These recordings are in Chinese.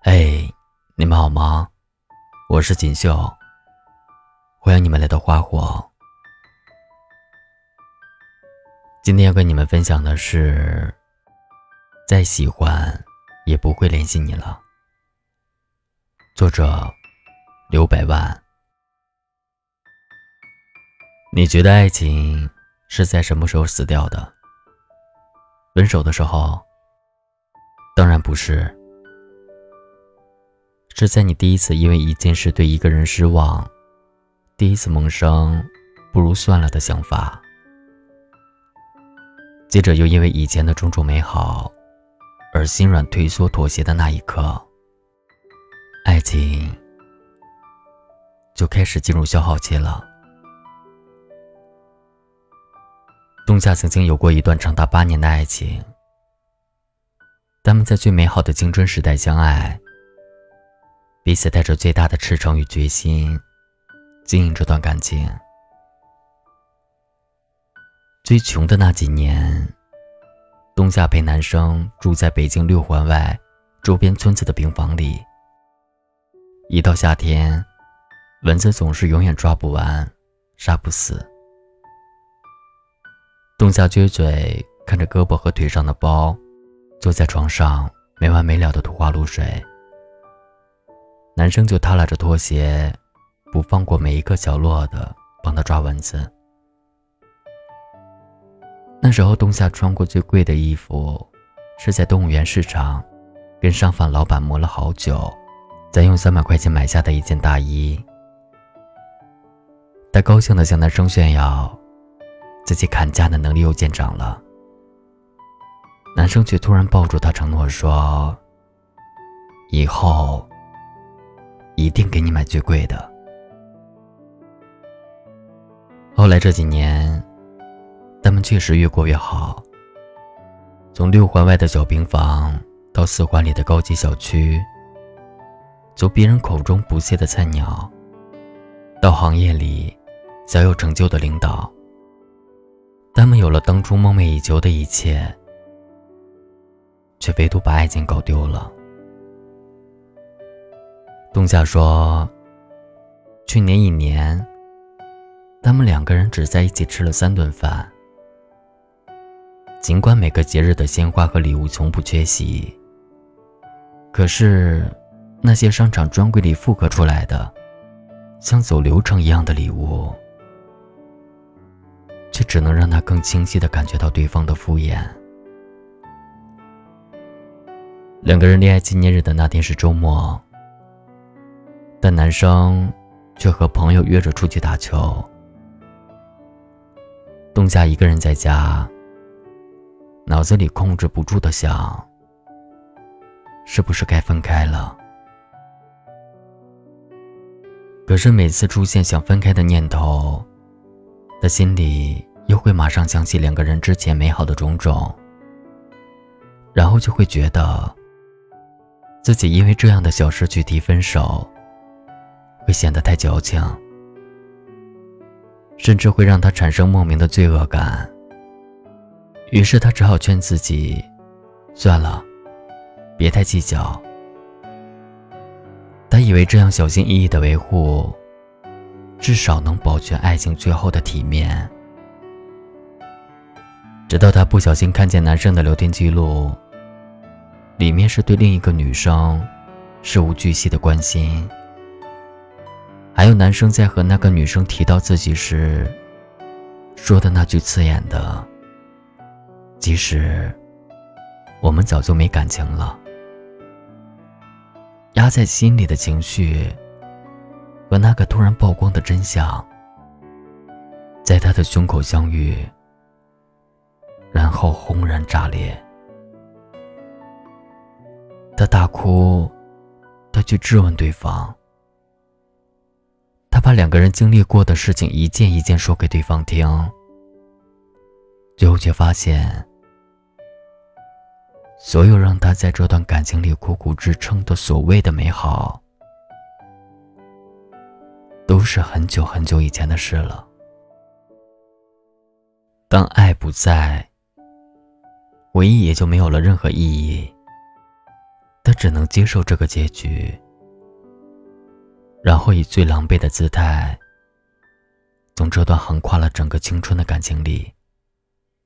嘿，你们好吗？我是锦绣，欢迎你们来到花火。今天要跟你们分享的是，再喜欢也不会联系你了。作者刘百万。你觉得爱情是在什么时候死掉的？分手的时候？当然不是。是在你第一次因为一件事对一个人失望，第一次萌生不如算了的想法，接着又因为以前的种种美好而心软退缩妥协的那一刻，爱情就开始进入消耗期了。冬夏曾经有过一段长达八年的爱情，他们在最美好的青春时代相爱。彼此带着最大的赤诚与决心，经营这段感情。最穷的那几年，冬夏陪男生住在北京六环外周边村子的平房里。一到夏天，蚊子总是永远抓不完，杀不死。冬夏撅嘴看着胳膊和腿上的包，坐在床上没完没了的吐花露水。男生就耷拉着拖鞋，不放过每一个角落的帮他抓蚊子。那时候，冬夏穿过最贵的衣服，是在动物园市场，跟商贩老板磨了好久，再用三百块钱买下的一件大衣。他高兴地向男生炫耀，自己砍价的能力又见长了。男生却突然抱住他，承诺说：“以后。”一定给你买最贵的。后来这几年，他们确实越过越好。从六环外的小平房到四环里的高级小区，从别人口中不屑的菜鸟，到行业里小有成就的领导，他们有了当初梦寐以求的一切，却唯独把爱情搞丢了。冬夏说：“去年一年，他们两个人只在一起吃了三顿饭。尽管每个节日的鲜花和礼物从不缺席，可是那些商场专柜里复刻出来的，像走流程一样的礼物，却只能让他更清晰的感觉到对方的敷衍。两个人恋爱纪念日的那天是周末。”但男生却和朋友约着出去打球。冬夏一个人在家，脑子里控制不住的想：是不是该分开了？可是每次出现想分开的念头，他心里又会马上想起两个人之前美好的种种，然后就会觉得自己因为这样的小事去提分手。会显得太矫情，甚至会让他产生莫名的罪恶感。于是他只好劝自己，算了，别太计较。他以为这样小心翼翼的维护，至少能保全爱情最后的体面。直到他不小心看见男生的聊天记录，里面是对另一个女生事无巨细的关心。还有男生在和那个女生提到自己时，说的那句刺眼的：“即使我们早就没感情了。”压在心里的情绪和那个突然曝光的真相，在他的胸口相遇，然后轰然炸裂。他大哭，他去质问对方。把两个人经历过的事情一件一件说给对方听，最后却发现，所有让他在这段感情里苦苦支撑的所谓的美好，都是很久很久以前的事了。当爱不在，回忆也就没有了任何意义，他只能接受这个结局，然后以最狼狈的姿态，从这段横跨了整个青春的感情里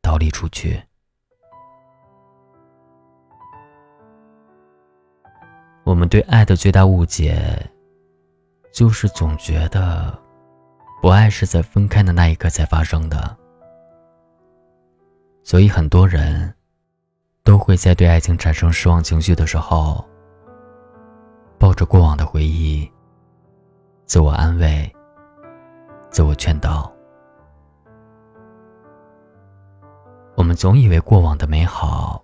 逃离出去。我们对爱的最大误解，就是总觉得，不爱是在分开的那一刻才发生的。所以很多人都会在对爱情产生失望情绪的时候，抱着过往的回忆，自我安慰、自我劝导。我们总以为过往的美好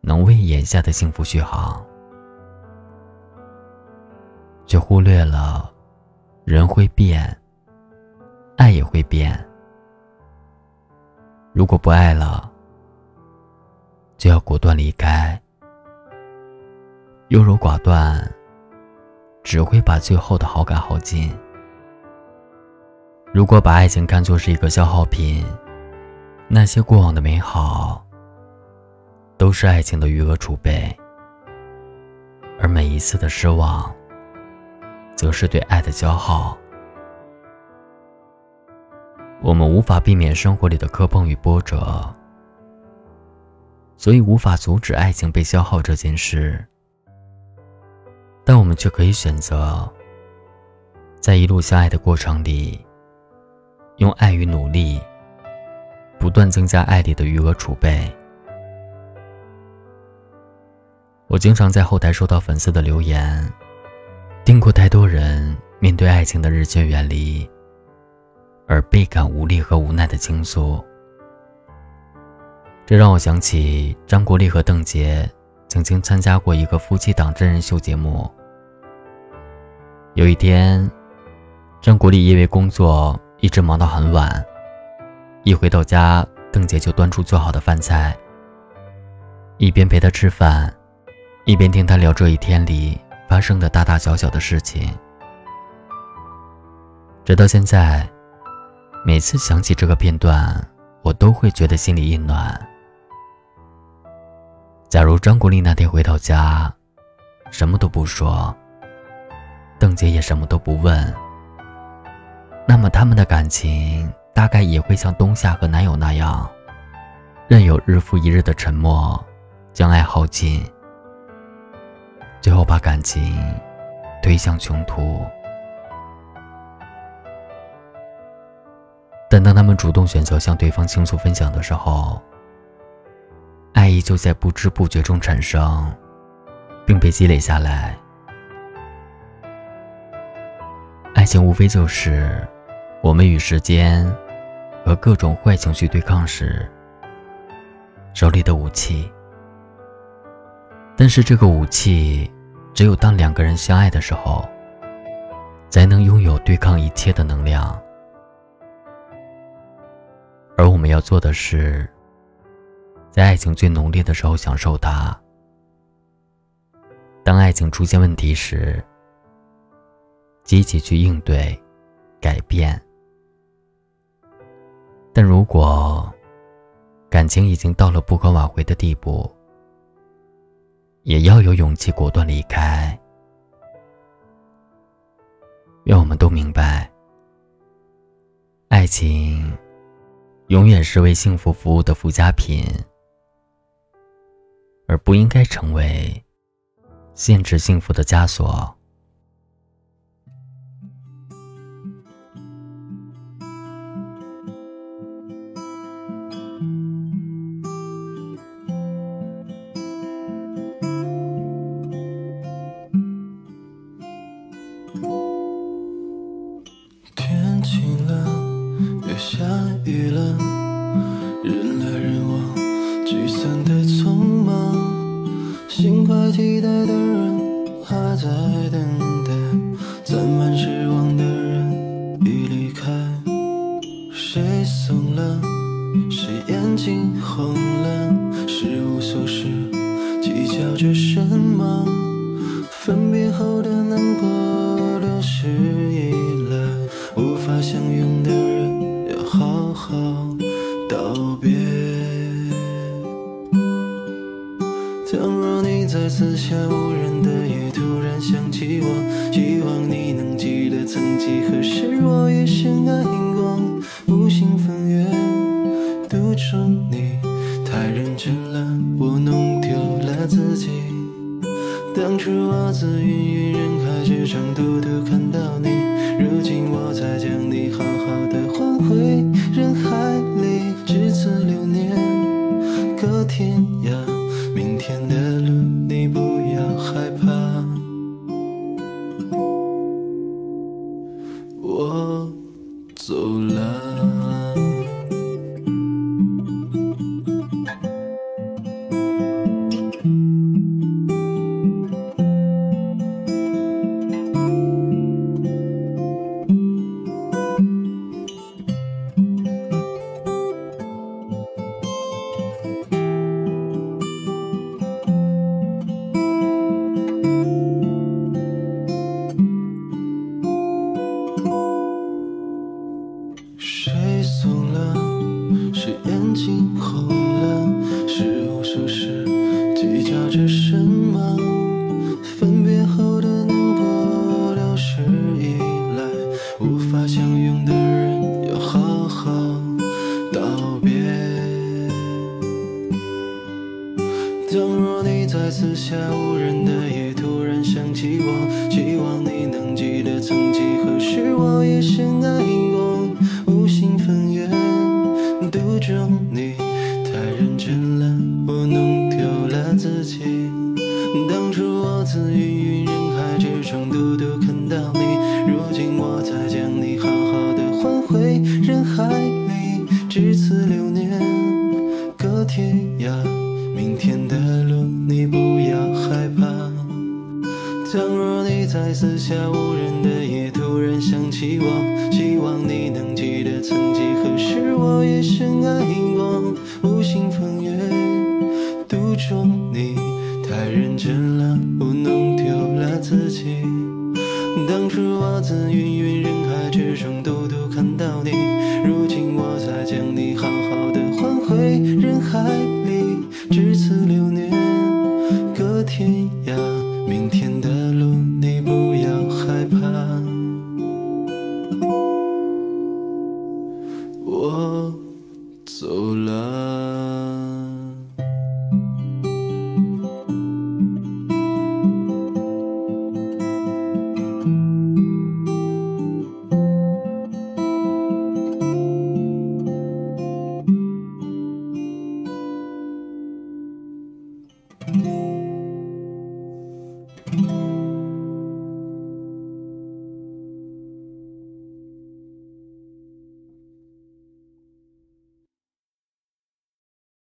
能为眼下的幸福续航，却忽略了人会变，爱也会变。如果不爱了，就要果断离开。优柔寡断，只会把最后的好感耗尽。如果把爱情看作是一个消耗品，那些过往的美好，都是爱情的余额储备，而每一次的失望，则是对爱的消耗。我们无法避免生活里的磕碰与波折，所以无法阻止爱情被消耗这件事。但我们却可以选择，在一路相爱的过程里，用爱与努力，不断增加爱里的余额储备。我经常在后台收到粉丝的留言，听过太多人面对爱情的日渐远离。而倍感无力和无奈的倾诉，这让我想起张国立和邓婕曾经参加过一个夫妻档真人秀节目。有一天，张国立因为工作一直忙到很晚，一回到家，邓婕就端出做好的饭菜，一边陪他吃饭，一边听他聊这一天里发生的大大小小的事情，直到现在。每次想起这个片段，我都会觉得心里一暖。假如张国立那天回到家，什么都不说，邓婕也什么都不问，那么他们的感情大概也会像冬夏和男友那样，任由日复一日的沉默将爱耗尽，最后把感情推向穷途。但当他们主动选择向对方倾诉分享的时候，爱意就在不知不觉中产生，并被积累下来。情无非就是我们与时间和各种坏情绪对抗时手里的武器。但是这个武器，只有当两个人相爱的时候，才能拥有对抗一切的能量。而我们要做的是，在爱情最浓烈的时候享受它。当爱情出现问题时，积极去应对、改变。但如果感情已经到了不可挽回的地步，也要有勇气果断离开。愿我们都明白，爱情。永远是为幸福服务的附加品，而不应该成为限制幸福的枷锁。心怀期待的人还在等待，攒满失望的人已离开。谁怂了？谁眼睛红了？是无所事，计较着什么？分别后的难过流逝已了，无法相拥四下无人的夜突然想起我希望你能记得曾几何时我也深爱过无心风月独处你太认真了我弄丢了自己。当初我自云云人海之中独独看谁怂了？谁眼睛红了？是无数事，计较着什么？在四下无人的夜，突然想起我，希望你能记得，曾几何时我也深爱你。